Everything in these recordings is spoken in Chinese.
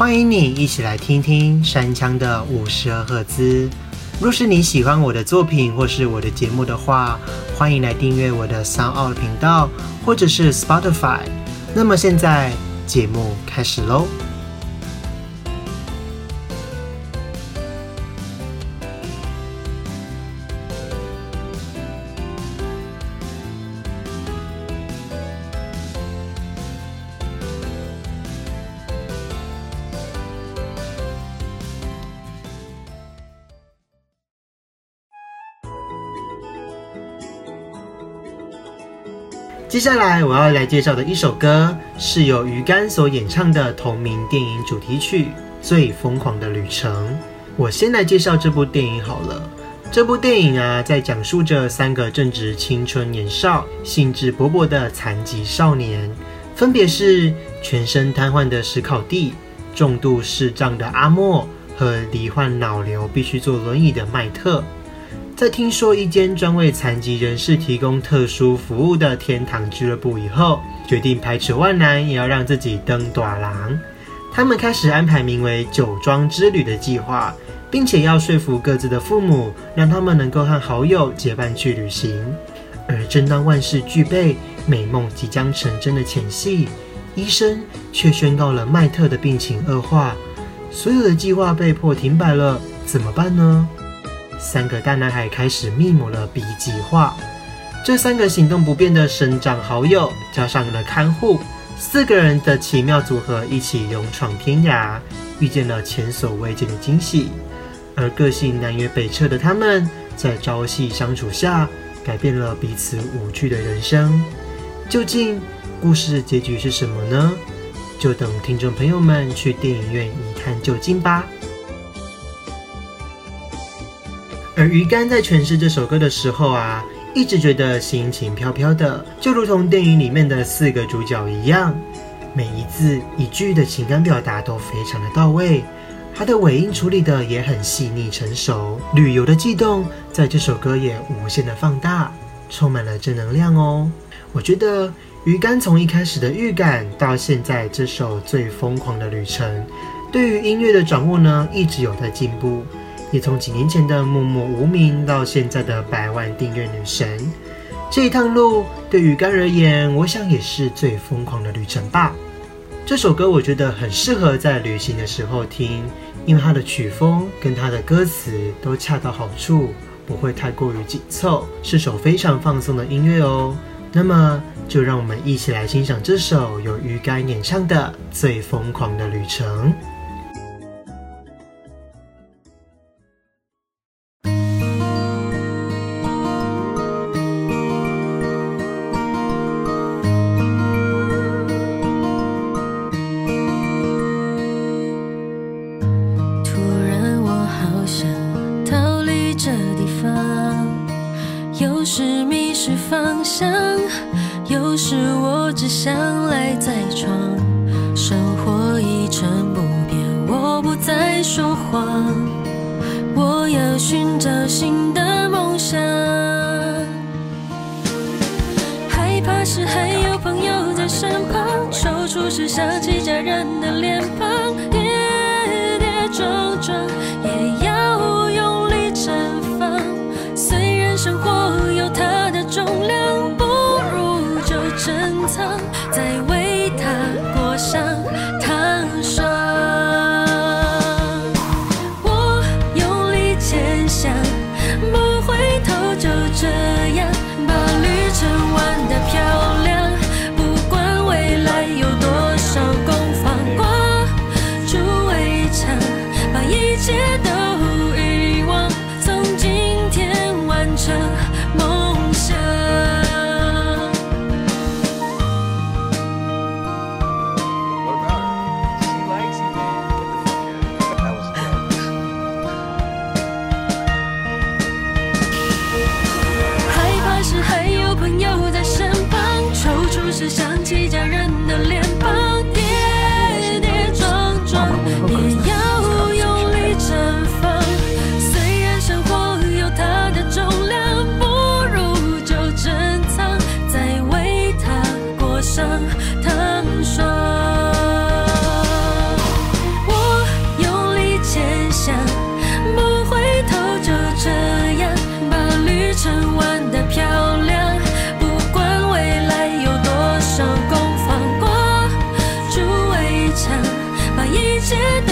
欢迎你一起来听听山枪的五十二赫兹。若是你喜欢我的作品或是我的节目的话，欢迎来订阅我的 Sound 频道或者是 Spotify。那么现在节目开始喽。接下来我要来介绍的一首歌，是由鱼竿所演唱的同名电影主题曲《最疯狂的旅程》。我先来介绍这部电影好了。这部电影啊，在讲述着三个正值青春年少、兴致勃勃的残疾少年，分别是全身瘫痪的史考蒂、重度视障的阿莫和罹患脑瘤必须坐轮椅的麦特。在听说一间专为残疾人士提供特殊服务的天堂俱乐部以后，决定排除万难也要让自己登短廊。他们开始安排名为“酒庄之旅”的计划，并且要说服各自的父母，让他们能够和好友结伴去旅行。而正当万事俱备、美梦即将成真的前夕，医生却宣告了麦特的病情恶化，所有的计划被迫停摆了。怎么办呢？三个大男孩开始密谋了 B 计划。这三个行动不便的生长好友，加上了看护，四个人的奇妙组合，一起勇闯天涯，遇见了前所未见的惊喜。而个性南辕北辙的他们，在朝夕相处下，改变了彼此无趣的人生。究竟故事结局是什么呢？就等听众朋友们去电影院一探究竟吧。而鱼竿在诠释这首歌的时候啊，一直觉得心情飘飘的，就如同电影里面的四个主角一样，每一字一句的情感表达都非常的到位，他的尾音处理的也很细腻成熟，旅游的悸动在这首歌也无限的放大，充满了正能量哦。我觉得鱼竿从一开始的预感到现在这首最疯狂的旅程，对于音乐的掌握呢，一直有在进步。也从几年前的默默无名到现在的百万订阅女神，这一趟路对鱼竿而言，我想也是最疯狂的旅程吧。这首歌我觉得很适合在旅行的时候听，因为它的曲风跟它的歌词都恰到好处，不会太过于紧凑，是首非常放松的音乐哦。那么就让我们一起来欣赏这首由鱼竿演唱的《最疯狂的旅程》。那时还有朋友在身旁，踌躇时想起家人的脸庞，跌跌撞撞也要用力绽放。虽然生活有它的重量，不如就珍藏，再为它裹上。是。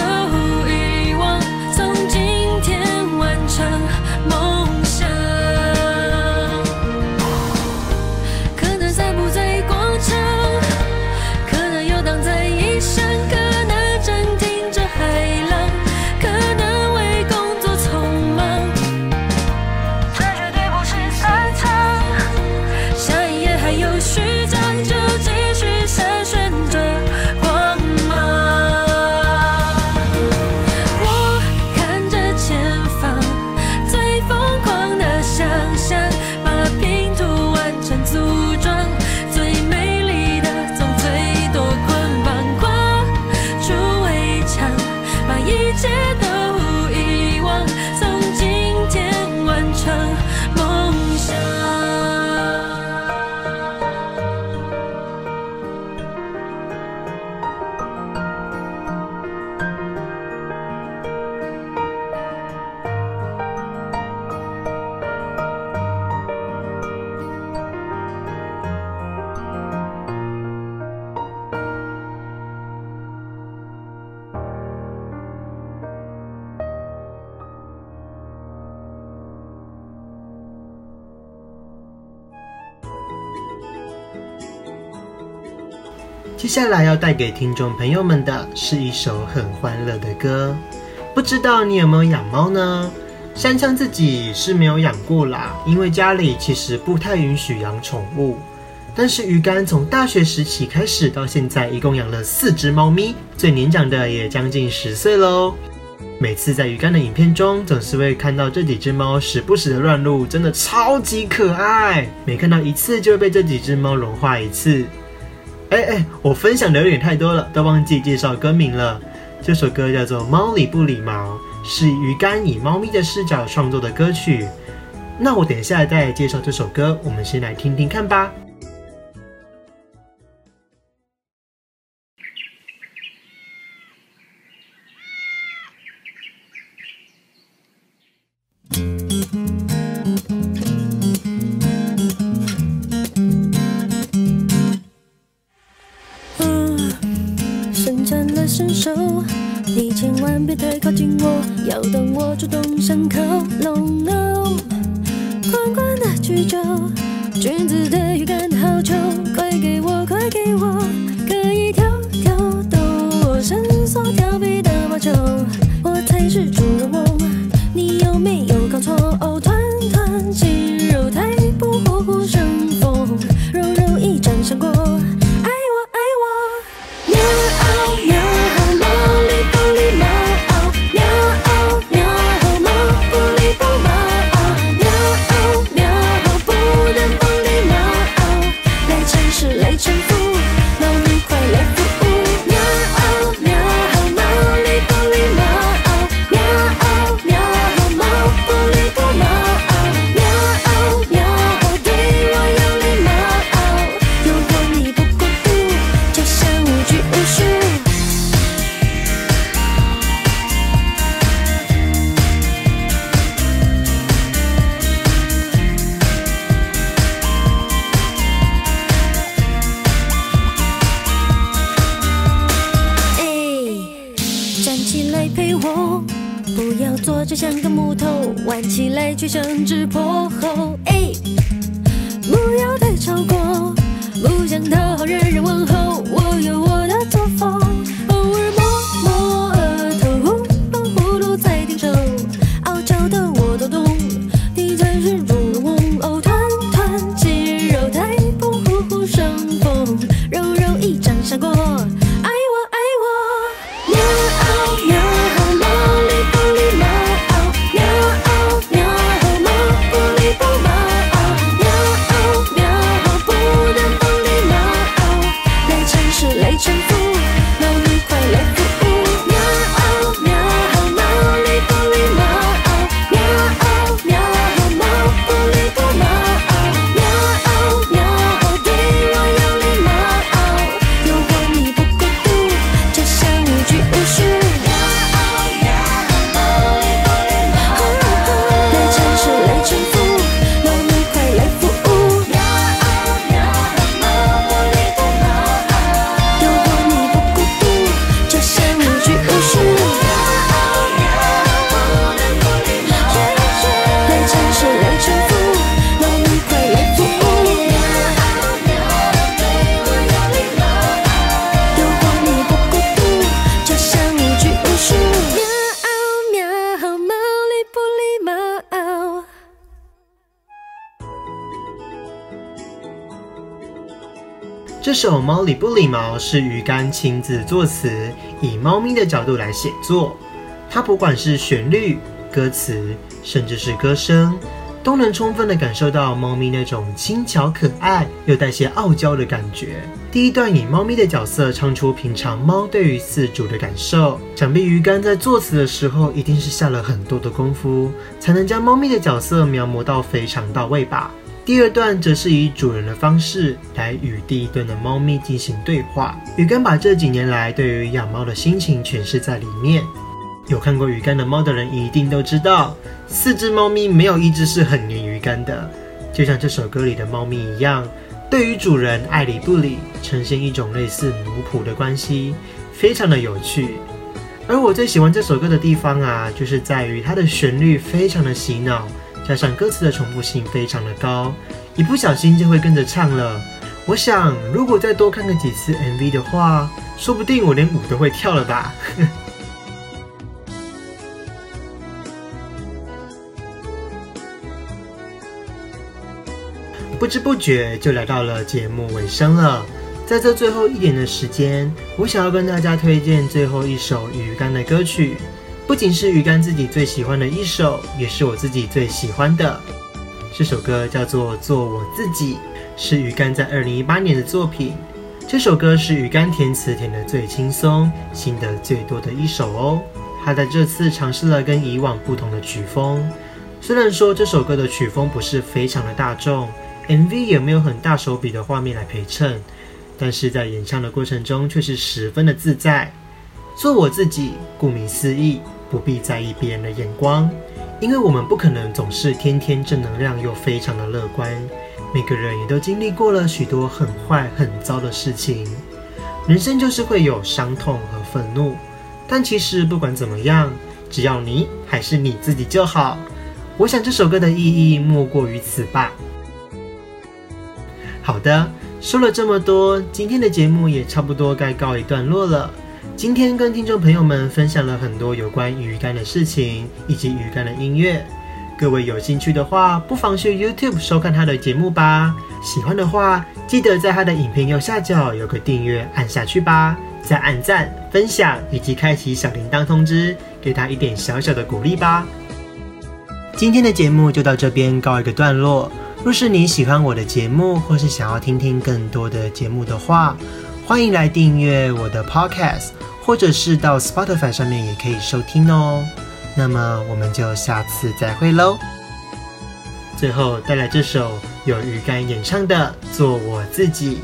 接下来要带给听众朋友们的是一首很欢乐的歌，不知道你有没有养猫呢？山枪自己是没有养过啦，因为家里其实不太允许养宠物。但是鱼竿从大学时期开始到现在，一共养了四只猫咪，最年长的也将近十岁喽。每次在鱼竿的影片中，总是会看到这几只猫时不时的乱入，真的超级可爱。每看到一次，就会被这几只猫融化一次。哎哎，我分享的有点太多了，都忘记介绍歌名了。这首歌叫做《猫理不理毛》，是鱼干以猫咪的视角创作的歌曲。那我等一下再介绍这首歌，我们先来听听看吧。别太靠近我，要等我主动想靠拢。宽宽的距酒，君子。站起来陪我，不要坐着像个木头，弯起来却像只破猴。哎，不要太超过，不想讨好人人问候，我有我。这首《猫理不理毛》是鱼竿亲自作词，以猫咪的角度来写作。它不管是旋律、歌词，甚至是歌声，都能充分的感受到猫咪那种轻巧可爱又带些傲娇的感觉。第一段以猫咪的角色唱出平常猫对于饲主的感受，想必鱼竿在作词的时候一定是下了很多的功夫，才能将猫咪的角色描摹到非常到位吧。第二段则是以主人的方式来与第一段的猫咪进行对话。鱼竿把这几年来对于养猫的心情诠释在里面。有看过鱼竿的猫的人一定都知道，四只猫咪没有一只是很黏鱼竿的，就像这首歌里的猫咪一样，对于主人爱理不理，呈现一种类似奴仆的关系，非常的有趣。而我最喜欢这首歌的地方啊，就是在于它的旋律非常的洗脑。加上歌词的重复性非常的高，一不小心就会跟着唱了。我想，如果再多看个几次 MV 的话，说不定我连舞都会跳了吧。不知不觉就来到了节目尾声了，在这最后一点的时间，我想要跟大家推荐最后一首鱼竿的歌曲，不仅是鱼竿自己最喜欢的一首，也是我自己最喜欢的。这首歌叫做《做我自己》，是鱼竿在二零一八年的作品。这首歌是鱼竿填词填的最轻松、心得最多的一首哦。他在这次尝试了跟以往不同的曲风，虽然说这首歌的曲风不是非常的大众。MV 也没有很大手笔的画面来陪衬，但是在演唱的过程中却是十分的自在。做我自己，顾名思义，不必在意别人的眼光，因为我们不可能总是天天正能量又非常的乐观。每个人也都经历过了许多很坏很糟的事情，人生就是会有伤痛和愤怒。但其实不管怎么样，只要你还是你自己就好。我想这首歌的意义莫过于此吧。好的，说了这么多，今天的节目也差不多该告一段落了。今天跟听众朋友们分享了很多有关鱼竿的事情，以及鱼竿的音乐。各位有兴趣的话，不妨去 YouTube 收看他的节目吧。喜欢的话，记得在他的影片右下角有个订阅，按下去吧。再按赞、分享以及开启小铃铛通知，给他一点小小的鼓励吧。今天的节目就到这边告一个段落。若是你喜欢我的节目，或是想要听听更多的节目的话，欢迎来订阅我的 Podcast，或者是到 Spotify 上面也可以收听哦。那么我们就下次再会喽。最后带来这首由鱼干演唱的《做我自己》。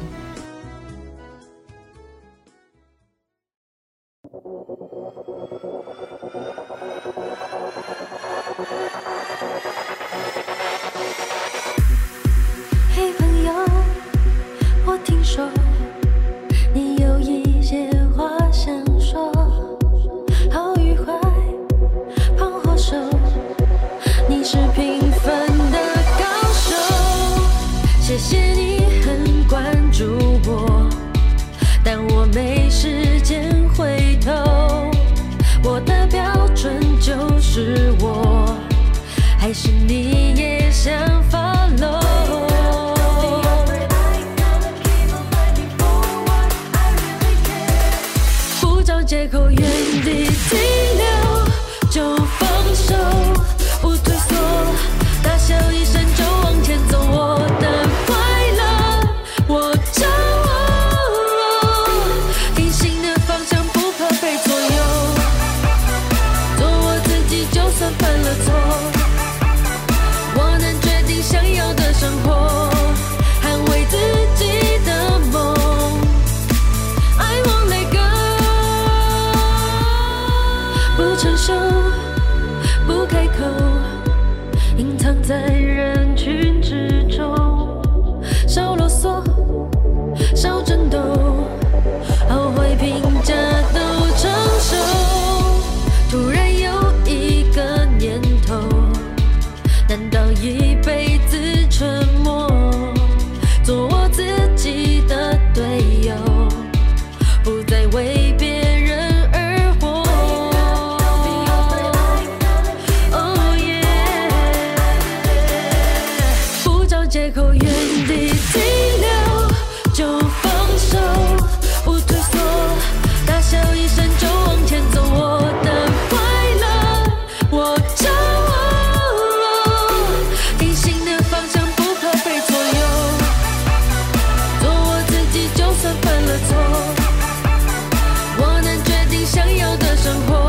生活。